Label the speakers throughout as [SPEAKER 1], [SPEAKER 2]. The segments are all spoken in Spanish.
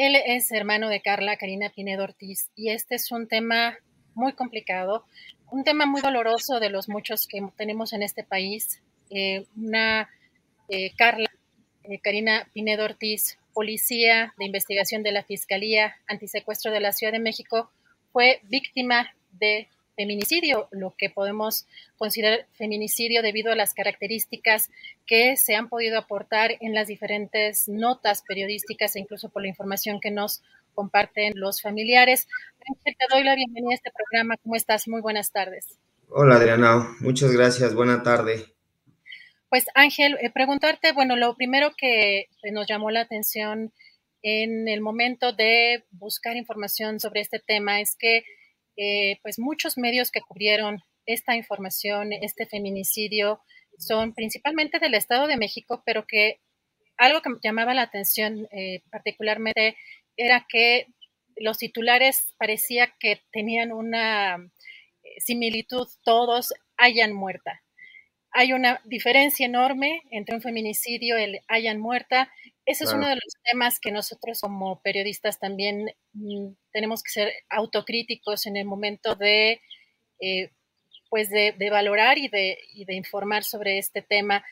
[SPEAKER 1] Él es hermano de Carla Karina Pinedo Ortiz y este es un tema muy complicado, un tema muy doloroso de los muchos que tenemos en este país. Eh, una eh, Carla eh, Karina Pinedo Ortiz, policía de investigación de la Fiscalía Antisecuestro de la Ciudad de México, fue víctima de feminicidio, lo que podemos considerar feminicidio debido a las características que se han podido aportar en las diferentes notas periodísticas e incluso por la información que nos comparten los familiares. Ángel, te doy la bienvenida a este programa. ¿Cómo estás? Muy buenas tardes.
[SPEAKER 2] Hola Adriana, muchas gracias. Buena tarde.
[SPEAKER 1] Pues Ángel, eh, preguntarte, bueno, lo primero que nos llamó la atención en el momento de buscar información sobre este tema es que eh, pues muchos medios que cubrieron esta información, este feminicidio, son principalmente del Estado de México, pero que algo que llamaba la atención eh, particularmente era que los titulares parecía que tenían una eh, similitud, todos hayan muerta. Hay una diferencia enorme entre un feminicidio el hayan muerta ese es uno de los temas que nosotros como periodistas también mm, tenemos que ser autocríticos en el momento de, eh, pues de, valorar y de, de, informar sobre este tema.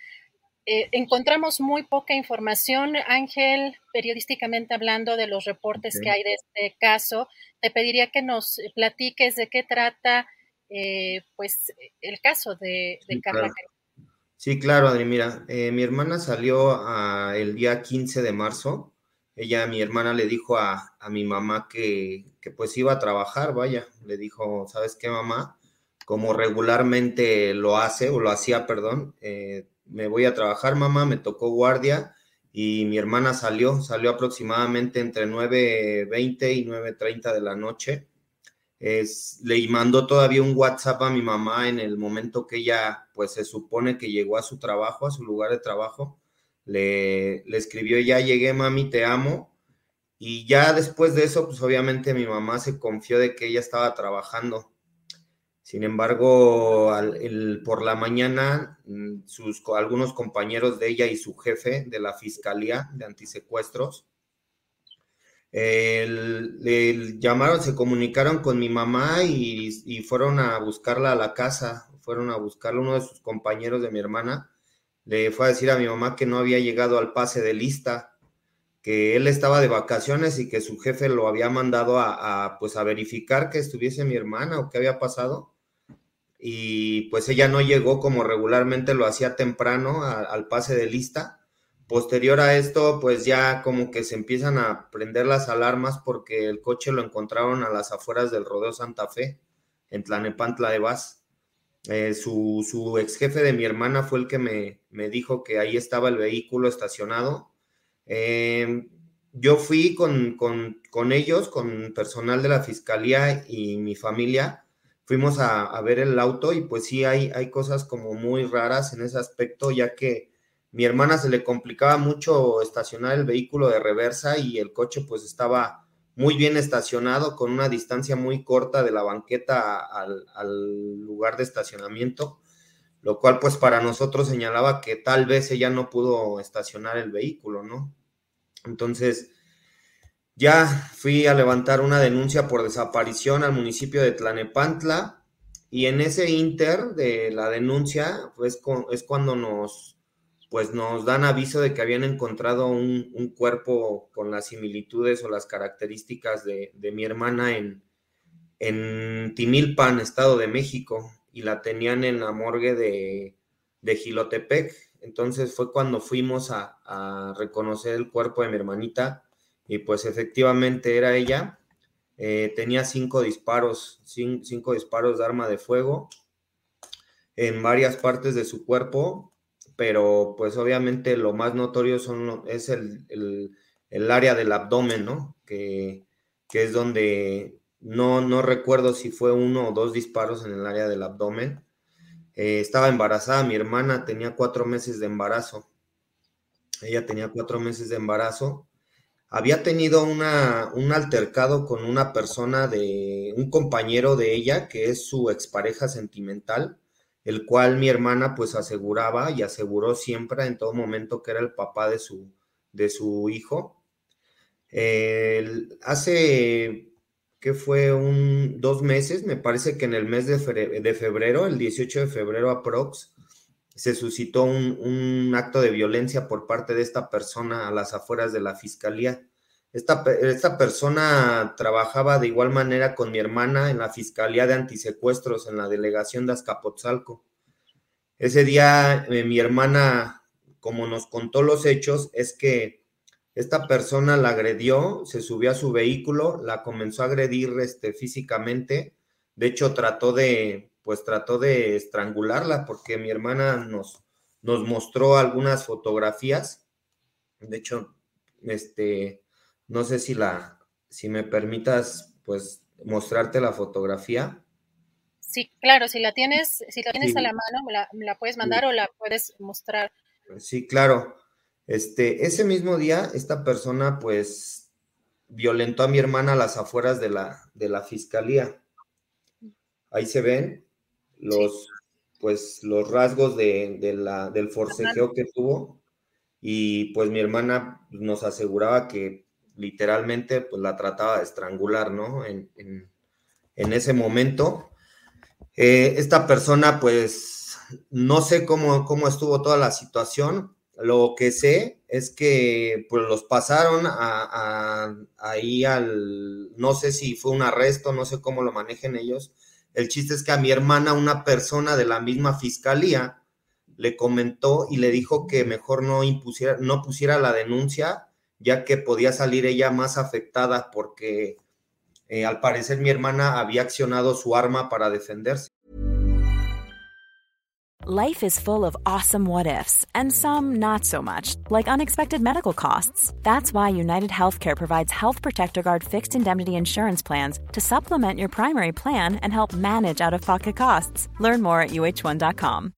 [SPEAKER 1] Eh, encontramos muy poca información, Ángel, periodísticamente hablando de los reportes que hay de este caso. Te pediría que nos platiques de qué trata eh, pues el caso de, Carla
[SPEAKER 2] Sí, claro, Adri, mira, eh, mi hermana salió el día 15 de marzo. Ella, mi hermana, le dijo a, mi mamá que, pues iba a trabajar, vaya, le dijo, ¿sabes qué, mamá? Como regularmente lo hace, o lo hacía, perdón, eh, me voy a trabajar, mamá, me tocó guardia y mi hermana salió, salió aproximadamente entre 9.20 y 9.30 de la noche es, le mandó todavía un WhatsApp a mi mamá en el momento que ella, pues se supone que llegó a su trabajo, a su lugar de trabajo. Le, le escribió, ya llegué, mami, te amo. Y ya después de eso, pues obviamente mi mamá se confió de que ella estaba trabajando. Sin embargo, por la mañana, mm, sus, algunos compañeros de ella y su jefe de la Fiscalía de Antisecuestros le llamaron, se comunicaron con mi mamá y, fueron a buscarla a la casa, fueron a buscarla uno de sus compañeros de mi hermana, le fue a decir a mi mamá que no había llegado al pase de lista, que él estaba de vacaciones y que su jefe lo había mandado a, pues a verificar que estuviese mi hermana o qué había pasado. Y pues ella no llegó como regularmente lo hacía temprano al pase de lista Posterior a esto, pues ya como que se empiezan a prender las alarmas porque el coche lo encontraron a las afueras del Rodeo Santa Fe, en Tlanepantla de Vaz. Eh, su, su, ex jefe de mi hermana fue el que me, me dijo que ahí estaba el vehículo estacionado. Em, yo fui con, con, con, ellos, con personal de la fiscalía y mi familia. Fuimos a, a, ver el auto y pues sí hay, hay cosas como muy raras en ese aspecto, ya que mi hermana se le complicaba mucho estacionar el vehículo de reversa y el coche pues estaba muy bien estacionado con una distancia muy corta de la banqueta al, lugar de estacionamiento. lo cual pues para nosotros señalaba que tal vez ella no pudo estacionar el vehículo, ¿no? Entonces, ya fui a levantar una denuncia por desaparición al municipio de Tlanepantla y en ese inter de la denuncia pues, es cuando nos, pues, nos dan aviso de que habían encontrado un, cuerpo con las similitudes o las características de, mi hermana en, en Timilpan, Estado de México y la tenían en la morgue de, de Gilotepec. Entonces fue cuando fuimos a, reconocer el cuerpo de mi hermanita y pues efectivamente era ella. Eh, tenía cinco disparos, cinco, disparos de arma de fuego en varias partes de su cuerpo, pero pues obviamente lo más notorio son, es el, área del abdomen, ¿no? Que, que es donde no, no recuerdo si fue uno o dos disparos en el área del abdomen. Eh, estaba embarazada, mi hermana tenía cuatro meses de embarazo. Ella tenía cuatro meses de embarazo. Había tenido una, un altercado con una persona de un compañero de ella, que es su expareja sentimental, el cual mi hermana pues aseguraba y aseguró siempre en todo momento que era el papá de su, de su hijo. hace que fue un dos meses, me parece que en el mes de febrero, el 18 de febrero aprox, se suscitó un, acto de violencia por parte de esta persona a las afueras de la fiscalía. Esta, esta, persona trabajaba de igual manera con mi hermana en la Fiscalía de Antisecuestros en la delegación de Azcapotzalco. Ese día eh, mi hermana, como nos contó los hechos, es que esta persona la agredió, se subió a su vehículo, la comenzó a agredir este, físicamente. De hecho, trató de, pues trató de estrangularla porque mi hermana nos, nos mostró algunas fotografías. De hecho, este, no sé si la, si me permitas, pues mostrarte la fotografía.
[SPEAKER 1] Sí, claro, si la tienes, si la tienes a la mano, la, la puedes mandar o la puedes mostrar.
[SPEAKER 2] Sí, claro. Este, ese mismo día, esta persona, pues, violentó a mi hermana a las afueras de la, de la fiscalía. Ahí se ven los, pues, los rasgos de, la, del forcejeo que tuvo. Y pues mi hermana nos aseguraba que literalmente pues, la trataba de estrangular, ¿no? En, ese momento. Eh, esta persona, pues, no sé cómo, cómo estuvo toda la situación, lo que sé es que pues los pasaron a, ahí al, no sé si fue un arresto, no sé cómo lo manejen ellos. El chiste es que a mi hermana, una persona de la misma fiscalía, le comentó y le dijo que mejor no impusiera, no pusiera la denuncia, ya que podía salir ella más afectada porque eh, al parecer mi hermana había accionado su arma para defenderse.
[SPEAKER 3] Life is full of awesome what ifs, and some not so much, like unexpected medical costs. That's why United Healthcare provides Health Protector Guard fixed indemnity insurance plans to supplement your primary plan and help manage out of pocket costs. Learn more at uh1.com.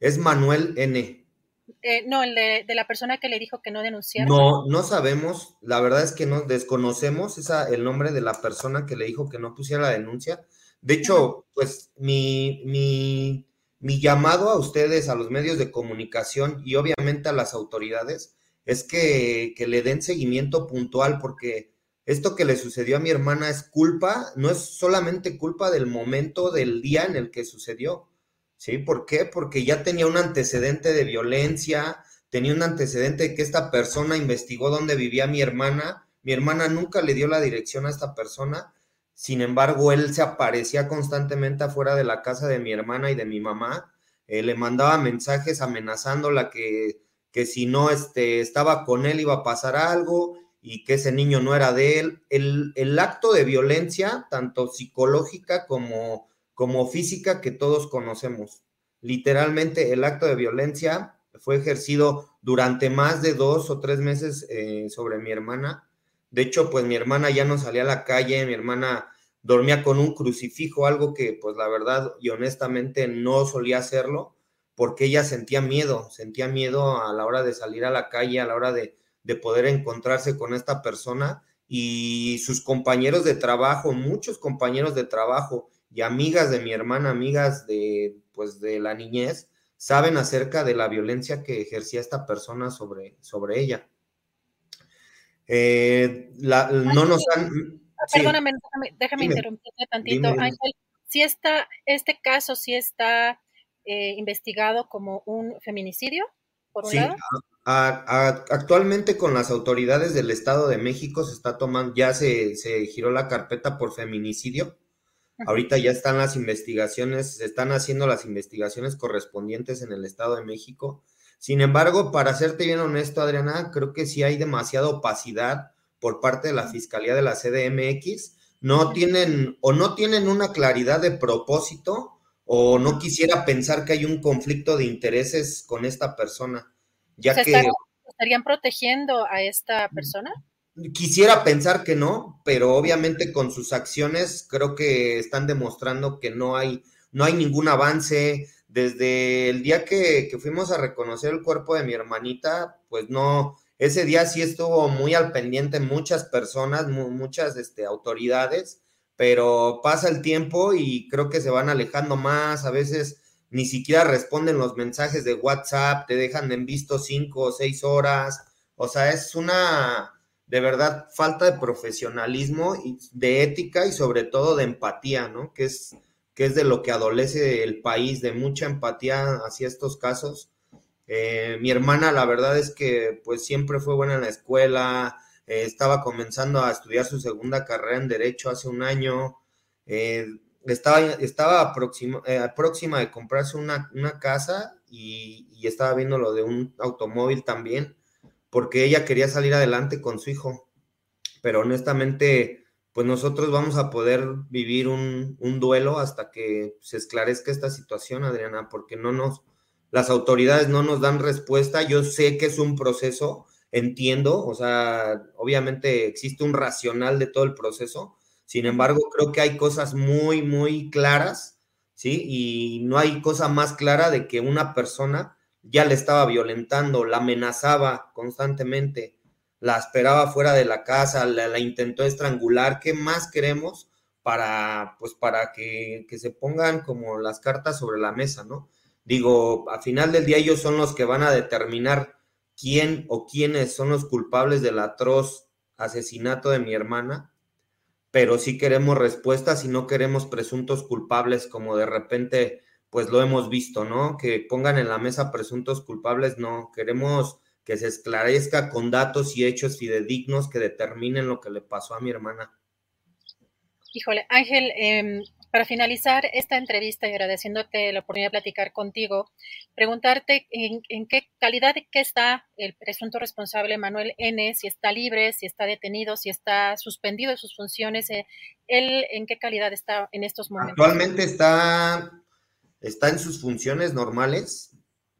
[SPEAKER 2] Es Manuel N.
[SPEAKER 1] Eh, no, el de, la persona que le dijo que no denunciara.
[SPEAKER 2] No, no sabemos. La verdad es que no desconocemos esa, el nombre de la persona que le dijo que no pusiera la denuncia. De hecho, pues mi, mi, mi llamado a ustedes, a los medios de comunicación y obviamente a las autoridades, es que, que le den seguimiento puntual porque esto que le sucedió a mi hermana es culpa, no es solamente culpa del momento del día en el que sucedió, ¿sí? ¿Por qué? Porque ya tenía un antecedente de violencia, tenía un antecedente de que esta persona investigó dónde vivía mi hermana, mi hermana nunca le dio la dirección a esta persona, sin embargo, él se aparecía constantemente afuera de la casa de mi hermana y de mi mamá, eh, le mandaba mensajes amenazándola que, que si no este, estaba con él iba a pasar algo, y que ese niño no era de él. El, el acto de violencia, tanto psicológica como, como física, que todos conocemos. Literalmente el acto de violencia fue ejercido durante más de dos o tres meses eh, sobre mi hermana. De hecho, pues mi hermana ya no salía a la calle, mi hermana dormía con un crucifijo, algo que pues la verdad y honestamente no solía hacerlo, porque ella sentía miedo, sentía miedo a la hora de salir a la calle, a la hora de, de poder encontrarse con esta persona y sus compañeros de trabajo, muchos compañeros de trabajo y amigas de mi hermana, amigas de pues de la niñez, saben acerca de la violencia que ejercía esta persona sobre, sobre ella. Eh, no nos han...
[SPEAKER 1] Perdóname, déjame, interrumpirte tantito. Ángel, si está, este caso sí está eh, investigado como un feminicidio, por un lado.
[SPEAKER 2] actualmente con las autoridades del Estado de México se está tomando, ya se, se giró la carpeta por feminicidio Ahorita ya están las investigaciones, se están haciendo las investigaciones correspondientes en el Estado de México. Sin embargo, para serte bien honesto, Adriana, creo que sí hay demasiada opacidad por parte de la Fiscalía de la CDMX. No tienen o no tienen una claridad de propósito o no quisiera pensar que hay un conflicto de intereses con esta persona, ya que
[SPEAKER 1] estarían protegiendo a esta persona.
[SPEAKER 2] Quisiera pensar que no, pero obviamente con sus acciones creo que están demostrando que no hay, no hay ningún avance. Desde el día que, fuimos a reconocer el cuerpo de mi hermanita, pues no, ese día sí estuvo muy al pendiente muchas personas, muchas este, autoridades, pero pasa el tiempo y creo que se van alejando más, a veces ni siquiera responden los mensajes de WhatsApp, te dejan en visto cinco o seis horas, o sea, es una, de verdad falta de profesionalismo y de ética y sobre todo de empatía, ¿no? Que es, que es de lo que adolece el país, de mucha empatía hacia estos casos. Eh, mi hermana, la verdad es que pues siempre fue buena en la escuela, eh, estaba comenzando a estudiar su segunda carrera en Derecho hace un año, eh, estaba, estaba próxima, próxima de comprarse una, una casa y, estaba viendo lo de un automóvil también porque ella quería salir adelante con su hijo. Pero honestamente, pues nosotros vamos a poder vivir un, duelo hasta que se esclarezca esta situación, Adriana, porque no nos, las autoridades no nos dan respuesta. Yo sé que es un proceso, entiendo, o sea, obviamente existe un racional de todo el proceso. Sin embargo, creo que hay cosas muy, muy claras, ¿sí? Y no hay cosa más clara de que una persona ya le estaba violentando, la amenazaba constantemente, la esperaba fuera de la casa, la, intentó estrangular. ¿Qué más queremos para, pues, para que, que, se pongan como las cartas sobre la mesa, ¿no? Digo, a final del día ellos son los que van a determinar quién o quiénes son los culpables del atroz asesinato de mi hermana, pero sí queremos respuestas y no queremos presuntos culpables como de repente pues lo hemos visto, ¿no? Que pongan en la mesa presuntos culpables, no, queremos que se esclarezca con datos y hechos fidedignos que determinen lo que le pasó a mi hermana.
[SPEAKER 1] Híjole, Ángel, em, para finalizar esta entrevista y agradeciéndote la oportunidad de platicar contigo, preguntarte en, qué calidad de qué está el presunto responsable Manuel N, si está libre, si está detenido, si está suspendido de sus funciones, eh, él en qué calidad está en estos momentos.
[SPEAKER 2] Actualmente está está en sus funciones normales,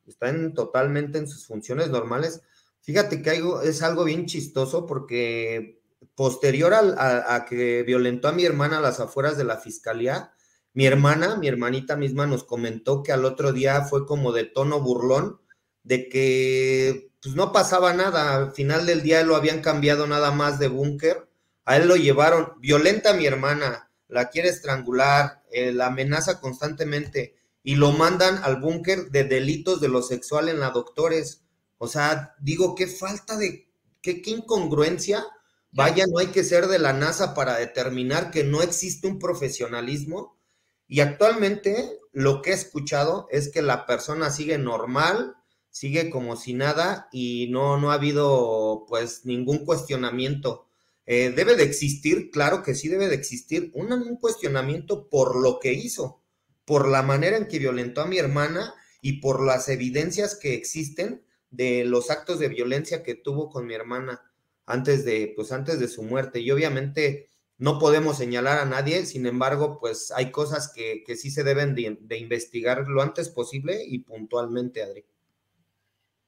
[SPEAKER 2] está en, totalmente en sus funciones normales. Fíjate que es algo bien chistoso porque posterior a, que violentó a mi hermana a las afueras de la fiscalía, mi hermana, mi hermanita misma nos comentó que al otro día fue como de tono burlón, de que pues no pasaba nada, al final del día lo habían cambiado nada más de búnker, a él lo llevaron, violenta a mi hermana, la quiere estrangular, eh, la amenaza constantemente, y lo mandan al búnker de delitos de lo sexual en la doctores. O sea, digo, qué falta de, qué, qué incongruencia. Vaya, no hay que ser de la NASA para determinar que no existe un profesionalismo. Y actualmente lo que he escuchado es que la persona sigue normal, sigue como si nada y no, no ha habido pues ningún cuestionamiento. Eh, debe de existir, claro que sí debe de existir un cuestionamiento por lo que hizo por la manera en que violentó a mi hermana y por las evidencias que existen de los actos de violencia que tuvo con mi hermana. antes de, pues antes de su muerte. Y obviamente no podemos señalar a nadie, sin embargo, pues hay cosas que, sí se deben de, investigar lo antes posible y puntualmente, Adri.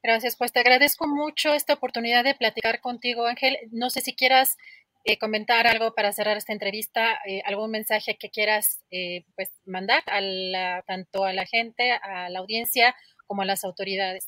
[SPEAKER 1] Gracias, pues te agradezco mucho esta oportunidad de platicar contigo, Ángel. No sé si quieras eh, comentar algo para cerrar esta entrevista, eh, algún mensaje que quieras eh, pues mandar a tanto a la gente, a la audiencia, como a las autoridades.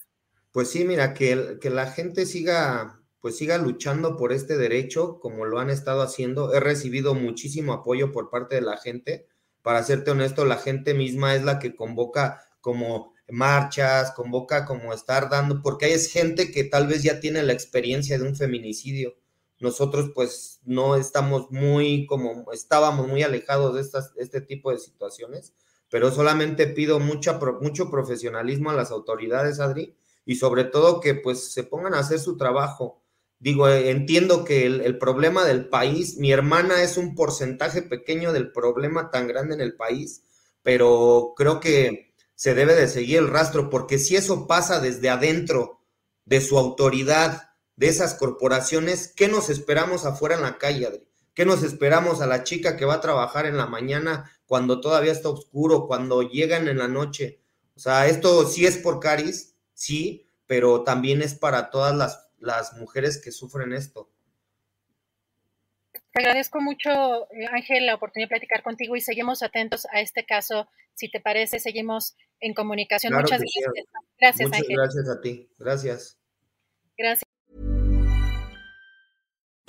[SPEAKER 2] Pues sí, mira, que, que la gente siga pues siga luchando por este derecho como lo han estado haciendo. He recibido muchísimo apoyo por parte de la gente. Para serte honesto, la gente misma es la que convoca como marchas, convoca como estar dando, porque hay gente que tal vez ya tiene la experiencia de un feminicidio. Nosotros pues no estamos muy como estábamos muy alejados de estas, este tipo de situaciones, pero solamente pido mucha, mucho profesionalismo a las autoridades, Adri, y sobre todo que pues se pongan a hacer su trabajo. Digo, eh, entiendo que el, problema del país, mi hermana es un porcentaje pequeño del problema tan grande en el país, pero creo que se debe de seguir el rastro, porque si eso pasa desde adentro de su autoridad, de esas corporaciones, ¿qué nos esperamos afuera en la calle, Adri? ¿Qué nos esperamos a la chica que va a trabajar en la mañana cuando todavía está oscuro, cuando llegan en la noche? O sea, esto sí es por Caris, sí, pero también es para todas las las mujeres que sufren esto.
[SPEAKER 1] Te agradezco mucho, eh, Ángel, la oportunidad de platicar contigo y seguimos atentos a este caso. Si te parece, seguimos en comunicación. Muchas gracias. Gracias,
[SPEAKER 2] Muchas
[SPEAKER 1] Ángel.
[SPEAKER 2] Gracias a ti. Gracias.
[SPEAKER 1] Gracias.